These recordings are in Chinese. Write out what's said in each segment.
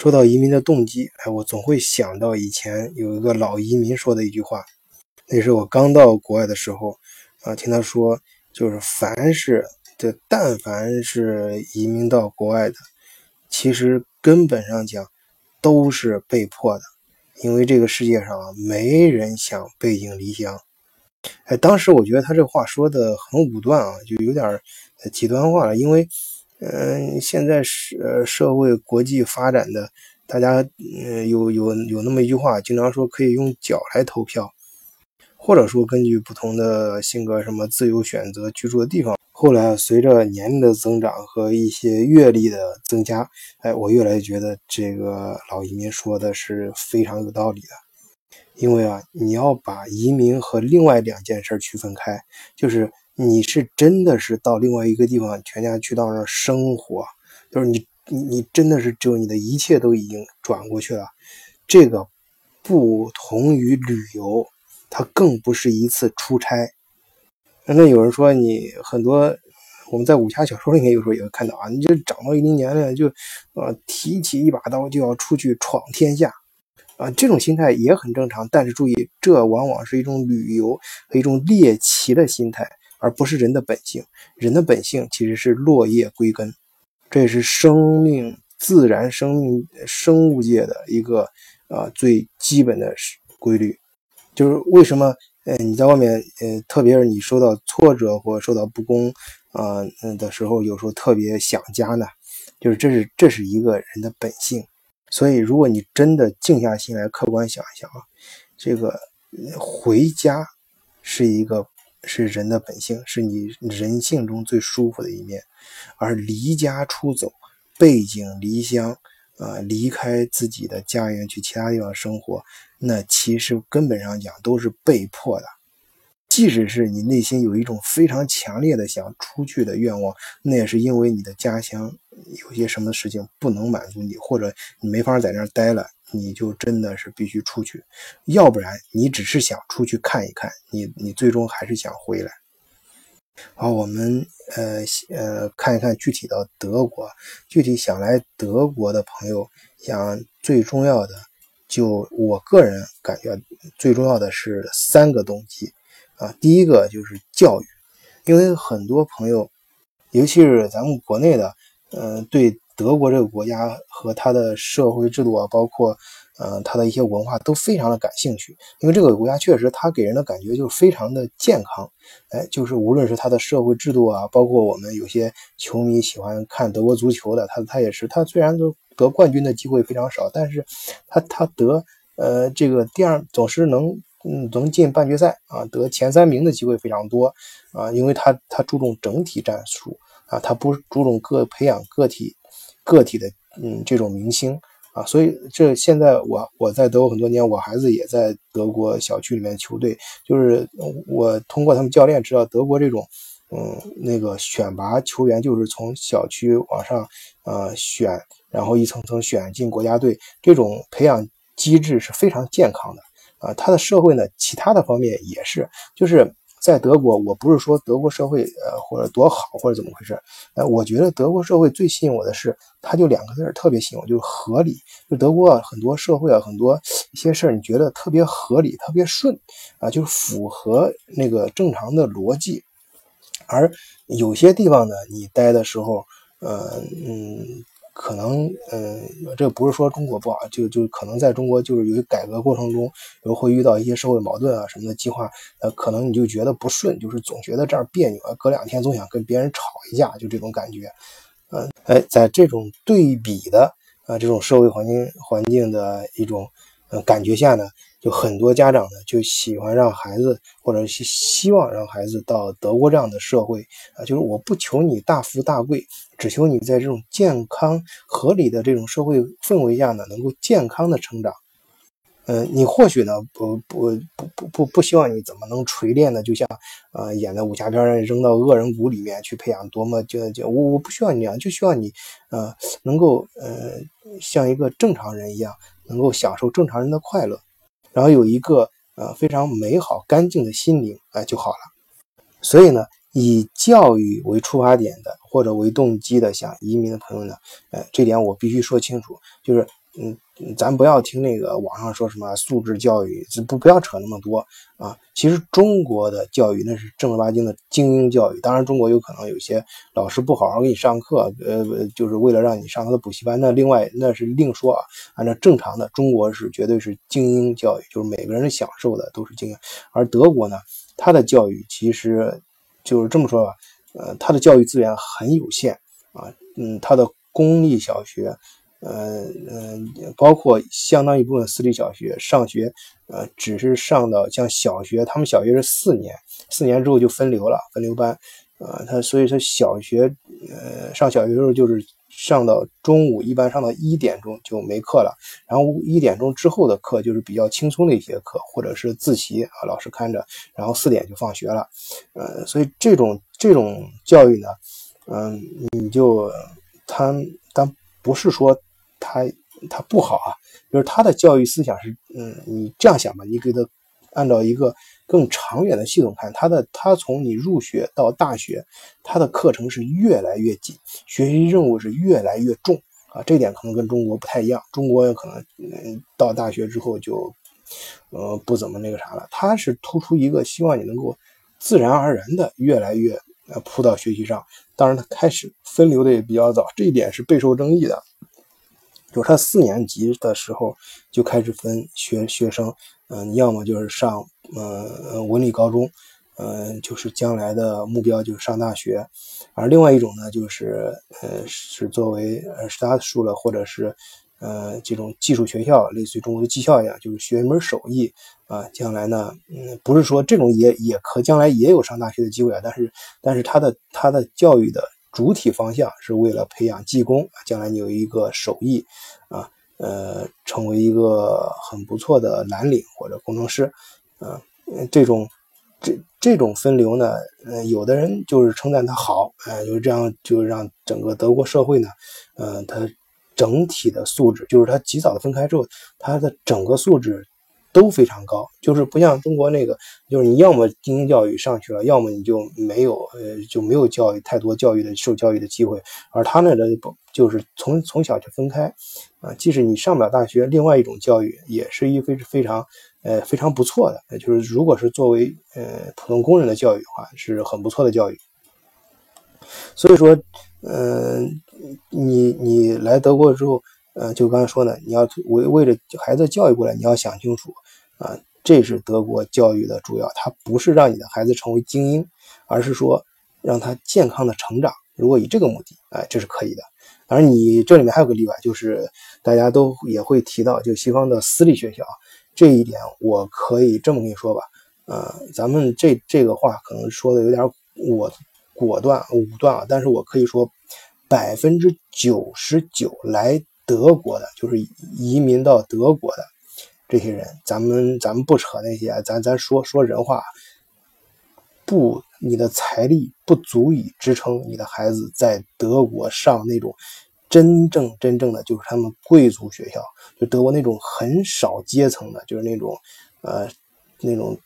说到移民的动机，哎，我总会想到以前有一个老移民说的一句话，那是我刚到国外的时候，啊，听他说，就是凡是这但凡是移民到国外的，其实根本上讲都是被迫的，因为这个世界上没人想背井离乡。哎，当时我觉得他这话说的很武断啊，就有点极端化了，因为。嗯，现在是社会国际发展的，大家嗯有有有那么一句话，经常说可以用脚来投票，或者说根据不同的性格，什么自由选择居住的地方。后来随着年龄的增长和一些阅历的增加，哎，我越来越觉得这个老移民说的是非常有道理的。因为啊，你要把移民和另外两件事区分开，就是。你是真的是到另外一个地方，全家去到那生活，就是你你你真的是只有你的一切都已经转过去了。这个不同于旅游，它更不是一次出差。那有人说你很多，我们在武侠小说里面有时候也会看到啊，你就长到一定年龄就呃提起一把刀就要出去闯天下啊，这种心态也很正常。但是注意，这往往是一种旅游和一种猎奇的心态。而不是人的本性，人的本性其实是落叶归根，这也是生命、自然生命、生物界的一个啊最基本的规律。就是为什么，呃，你在外面，呃，特别是你受到挫折或受到不公啊嗯的时候，有时候特别想家呢？就是这是这是一个人的本性。所以，如果你真的静下心来，客观想一想啊，这个回家是一个。是人的本性，是你人性中最舒服的一面，而离家出走、背井离乡啊，离开自己的家园去其他地方生活，那其实根本上讲都是被迫的。即使是你内心有一种非常强烈的想出去的愿望，那也是因为你的家乡有些什么事情不能满足你，或者你没法在那儿待了。你就真的是必须出去，要不然你只是想出去看一看，你你最终还是想回来。好，我们呃呃看一看具体的德国，具体想来德国的朋友，想最重要的，就我个人感觉最重要的是三个动机啊，第一个就是教育，因为很多朋友，尤其是咱们国内的，嗯对。德国这个国家和它的社会制度啊，包括，呃，它的一些文化都非常的感兴趣，因为这个国家确实它给人的感觉就是非常的健康，哎，就是无论是它的社会制度啊，包括我们有些球迷喜欢看德国足球的，他他也是，他虽然都得冠军的机会非常少，但是他他得呃这个第二总是能嗯能进半决赛啊，得前三名的机会非常多啊，因为他他注重整体战术啊，他不注重个培养个体。个体的嗯这种明星啊，所以这现在我我在德国很多年，我孩子也在德国小区里面球队，就是我通过他们教练知道，德国这种嗯那个选拔球员就是从小区往上呃选，然后一层层选进国家队，这种培养机制是非常健康的啊。他的社会呢，其他的方面也是，就是。在德国，我不是说德国社会呃或者多好或者怎么回事，呃，我觉得德国社会最吸引我的是，它就两个字儿特别吸引我，就是合理。就德国，很多社会啊，很多一些事儿，你觉得特别合理，特别顺啊，就是符合那个正常的逻辑。而有些地方呢，你待的时候，呃嗯。可能，嗯，这不是说中国不好，就就可能在中国就是由于改革过程中，有会遇到一些社会矛盾啊什么的计划，呃，可能你就觉得不顺，就是总觉得这儿别扭啊，隔两天总想跟别人吵一架，就这种感觉，嗯，哎，在这种对比的啊这种社会环境环境的一种呃感觉下呢。就很多家长呢，就喜欢让孩子，或者是希望让孩子到德国这样的社会啊，就是我不求你大富大贵，只求你在这种健康合理的这种社会氛围下呢，能够健康的成长。嗯，你或许呢，不不不不不不希望你怎么能锤炼的，就像呃演的武侠片扔到恶人谷里面去培养多么就就我我不需要你这样，就需要你呃能够呃像一个正常人一样，能够享受正常人的快乐。然后有一个呃非常美好干净的心灵哎就好了。所以呢，以教育为出发点的或者为动机的想移民的朋友呢，呃，这点我必须说清楚，就是嗯。咱不要听那个网上说什么素质教育，不不要扯那么多啊！其实中国的教育那是正儿八经的精英教育。当然，中国有可能有些老师不好好给你上课，呃，就是为了让你上他的补习班。那另外那是另说啊。按照正常的，中国是绝对是精英教育，就是每个人享受的都是精英。而德国呢，它的教育其实就是这么说吧，呃，它的教育资源很有限啊，嗯，它的公立小学。呃嗯，包括相当一部分私立小学上学，呃，只是上到像小学，他们小学是四年，四年之后就分流了，分流班，呃，他所以说小学，呃，上小学的时候就是上到中午，一般上到一点钟就没课了，然后一点钟之后的课就是比较轻松的一些课，或者是自习啊，老师看着，然后四点就放学了，呃，所以这种这种教育呢，嗯，你就他他不是说。他他不好啊，就是他的教育思想是，嗯，你这样想吧，你给他按照一个更长远的系统看，他的他从你入学到大学，他的课程是越来越紧，学习任务是越来越重啊，这点可能跟中国不太一样，中国可能嗯到大学之后就，呃不怎么那个啥了，他是突出一个希望你能够自然而然的越来越呃扑到学习上，当然他开始分流的也比较早，这一点是备受争议的。就是他四年级的时候就开始分学学生，嗯，要么就是上嗯文理高中，嗯，就是将来的目标就是上大学，而另外一种呢，就是呃是作为呃 start school 或者是呃这种技术学校，类似于中国的技校一样，就是学一门手艺啊，将来呢，嗯，不是说这种也也可将来也有上大学的机会啊，但是但是他的他的教育的。主体方向是为了培养技工，将来你有一个手艺，啊，呃，成为一个很不错的蓝领或者工程师，啊，这种这这种分流呢，呃，有的人就是称赞他好，哎，就是这样，就让整个德国社会呢，呃，它整体的素质，就是它及早的分开之后，它的整个素质。都非常高，就是不像中国那个，就是你要么精英教育上去了，要么你就没有，呃，就没有教育太多教育的受教育的机会。而他那的不就是从从小就分开，啊，即使你上不了大学，另外一种教育也是一非非常，呃，非常不错的。就是如果是作为呃普通工人的教育的话，是很不错的教育。所以说，嗯，你你来德国之后。呃，就刚才说的，你要为为了孩子教育过来，你要想清楚啊，这是德国教育的主要，它不是让你的孩子成为精英，而是说让他健康的成长。如果以这个目的，哎，这是可以的。而你这里面还有个例外，就是大家都也会提到，就西方的私立学校，这一点我可以这么跟你说吧，呃，咱们这这个话可能说的有点我果断武断啊，但是我可以说百分之九十九来。德国的，就是移民到德国的这些人，咱们咱们不扯那些，咱咱说说人话，不，你的财力不足以支撑你的孩子在德国上那种真正真正的就是他们贵族学校，就德国那种很少阶层的，就是那种呃那种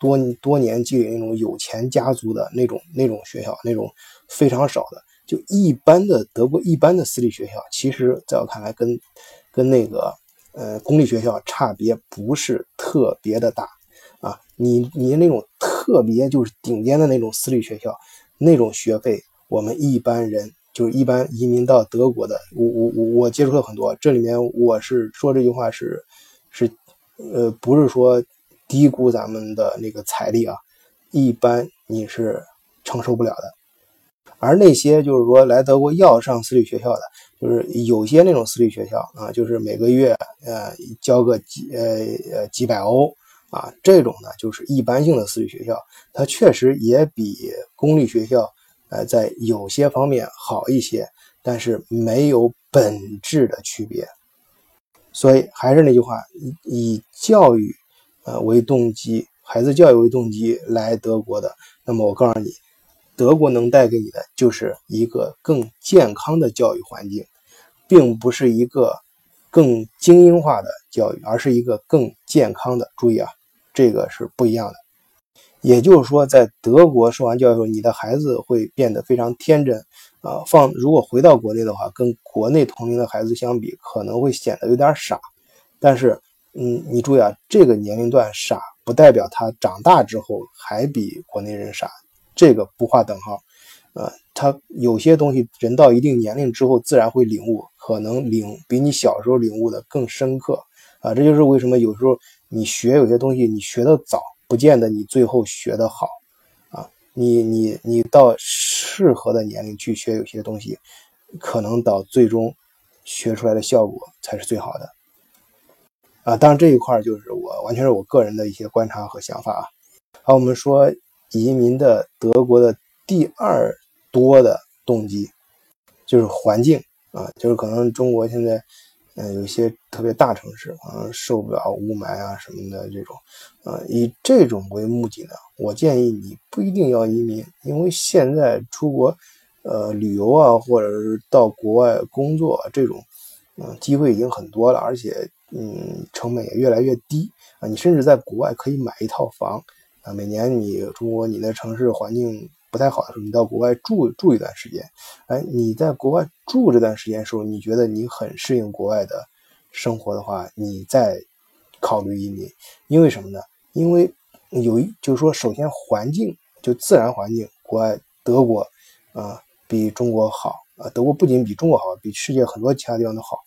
多多年积累那种有钱家族的那种那种学校，那种非常少的。就一般的德国一般的私立学校，其实在我看来，跟跟那个呃公立学校差别不是特别的大啊。你你那种特别就是顶尖的那种私立学校，那种学费，我们一般人就是一般移民到德国的，我我我我接触了很多，这里面我是说这句话是是呃不是说低估咱们的那个财力啊，一般你是承受不了的。而那些就是说来德国要上私立学校的，就是有些那种私立学校啊，就是每个月呃交个几呃呃几百欧啊，这种呢就是一般性的私立学校，它确实也比公立学校呃在有些方面好一些，但是没有本质的区别。所以还是那句话，以教育呃为动机，孩子教育为动机来德国的，那么我告诉你。德国能带给你的就是一个更健康的教育环境，并不是一个更精英化的教育，而是一个更健康的。注意啊，这个是不一样的。也就是说，在德国受完教育后，你的孩子会变得非常天真啊，放如果回到国内的话，跟国内同龄的孩子相比，可能会显得有点傻。但是，嗯，你注意啊，这个年龄段傻，不代表他长大之后还比国内人傻，这个不划等号。呃，他有些东西，人到一定年龄之后，自然会领悟，可能领比你小时候领悟的更深刻。啊，这就是为什么有时候你学有些东西，你学的早，不见得你最后学的好。啊你你你到适合的年龄去学有些东西，可能到最终学出来的效果才是最好的。啊，当然这一块就是我完全是我个人的一些观察和想法啊。好，我们说移民的德国的第二多的动机就是环境啊，就是可能中国现在。嗯，有些特别大城市可能受不了雾霾啊什么的这种，呃，以这种为目的呢，我建议你不一定要移民，因为现在出国，呃，旅游啊，或者是到国外工作这种，嗯，机会已经很多了，而且，嗯，成本也越来越低啊，你甚至在国外可以买一套房啊，每年你中国你的城市环境。不太好的时候，你到国外住住一段时间，哎，你在国外住这段时间时候，你觉得你很适应国外的生活的话，你再考虑移民。因为什么呢？因为有一就是说，首先环境就自然环境，国外德国啊比中国好啊，德国不仅比中国好，比世界很多其他地方都好，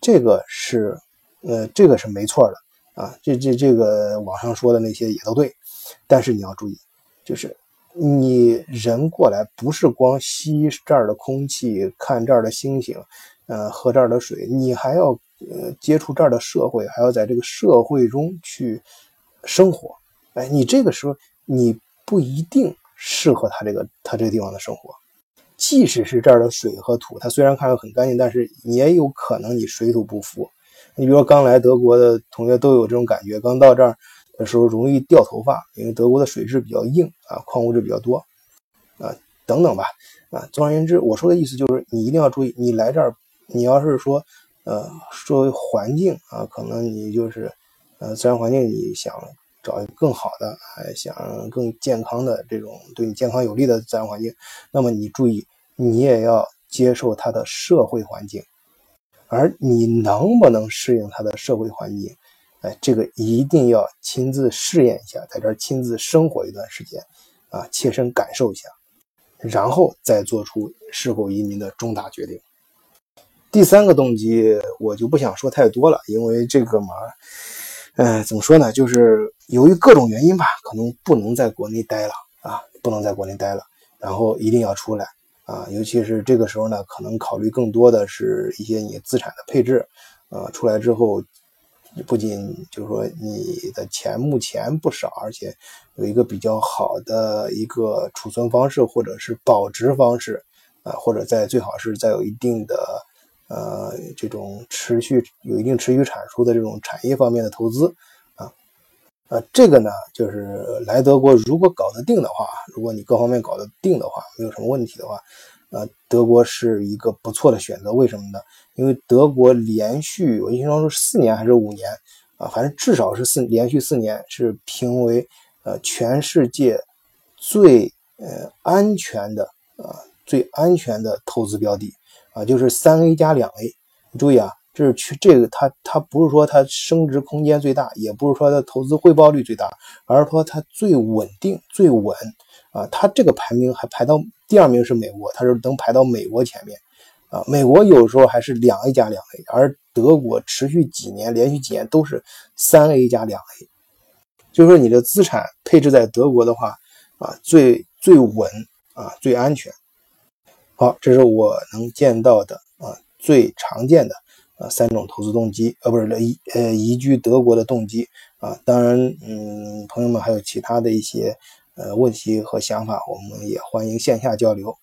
这个是呃这个是没错的啊，这这这个网上说的那些也都对，但是你要注意，就是。你人过来不是光吸这儿的空气、看这儿的星星，呃，喝这儿的水，你还要呃接触这儿的社会，还要在这个社会中去生活。哎，你这个时候你不一定适合他这个他这个地方的生活。即使是这儿的水和土，它虽然看着很干净，但是也有可能你水土不服。你比如说刚来德国的同学都有这种感觉，刚到这儿。的时候容易掉头发，因为德国的水质比较硬啊，矿物质比较多啊，等等吧啊。总而言之，我说的意思就是你一定要注意，你来这儿，你要是说呃，作为环境啊，可能你就是呃自然环境，你想找一个更好的，还想更健康的这种对你健康有利的自然环境，那么你注意，你也要接受它的社会环境，而你能不能适应它的社会环境？哎，这个一定要亲自试验一下，在这儿亲自生活一段时间，啊，切身感受一下，然后再做出是否移民的重大决定。第三个动机我就不想说太多了，因为这个嘛，嗯，怎么说呢？就是由于各种原因吧，可能不能在国内待了啊，不能在国内待了，然后一定要出来啊，尤其是这个时候呢，可能考虑更多的是一些你资产的配置，啊，出来之后。不仅就是说你的钱目前不少，而且有一个比较好的一个储存方式，或者是保值方式，啊，或者在最好是再有一定的呃这种持续有一定持续产出的这种产业方面的投资，啊，啊，这个呢就是来德国如果搞得定的话，如果你各方面搞得定的话，没有什么问题的话。呃，德国是一个不错的选择，为什么呢？因为德国连续我印象中是四年还是五年啊，反正至少是四连续四年是评为呃全世界最呃安全的啊最安全的投资标的啊，就是三 A 加两 A。你注意啊，这是去这个它它不是说它升值空间最大，也不是说它投资回报率最大，而是说它最稳定最稳啊，它这个排名还排到。第二名是美国，他是能排到美国前面，啊，美国有时候还是两 A 加两 A，而德国持续几年连续几年都是三 A 加两 A，就是说你的资产配置在德国的话，啊，最最稳啊，最安全。好，这是我能见到的啊最常见的啊三种投资动机，呃，不是移呃移居德国的动机啊。当然，嗯，朋友们还有其他的一些。呃，问题和想法，我们也欢迎线下交流。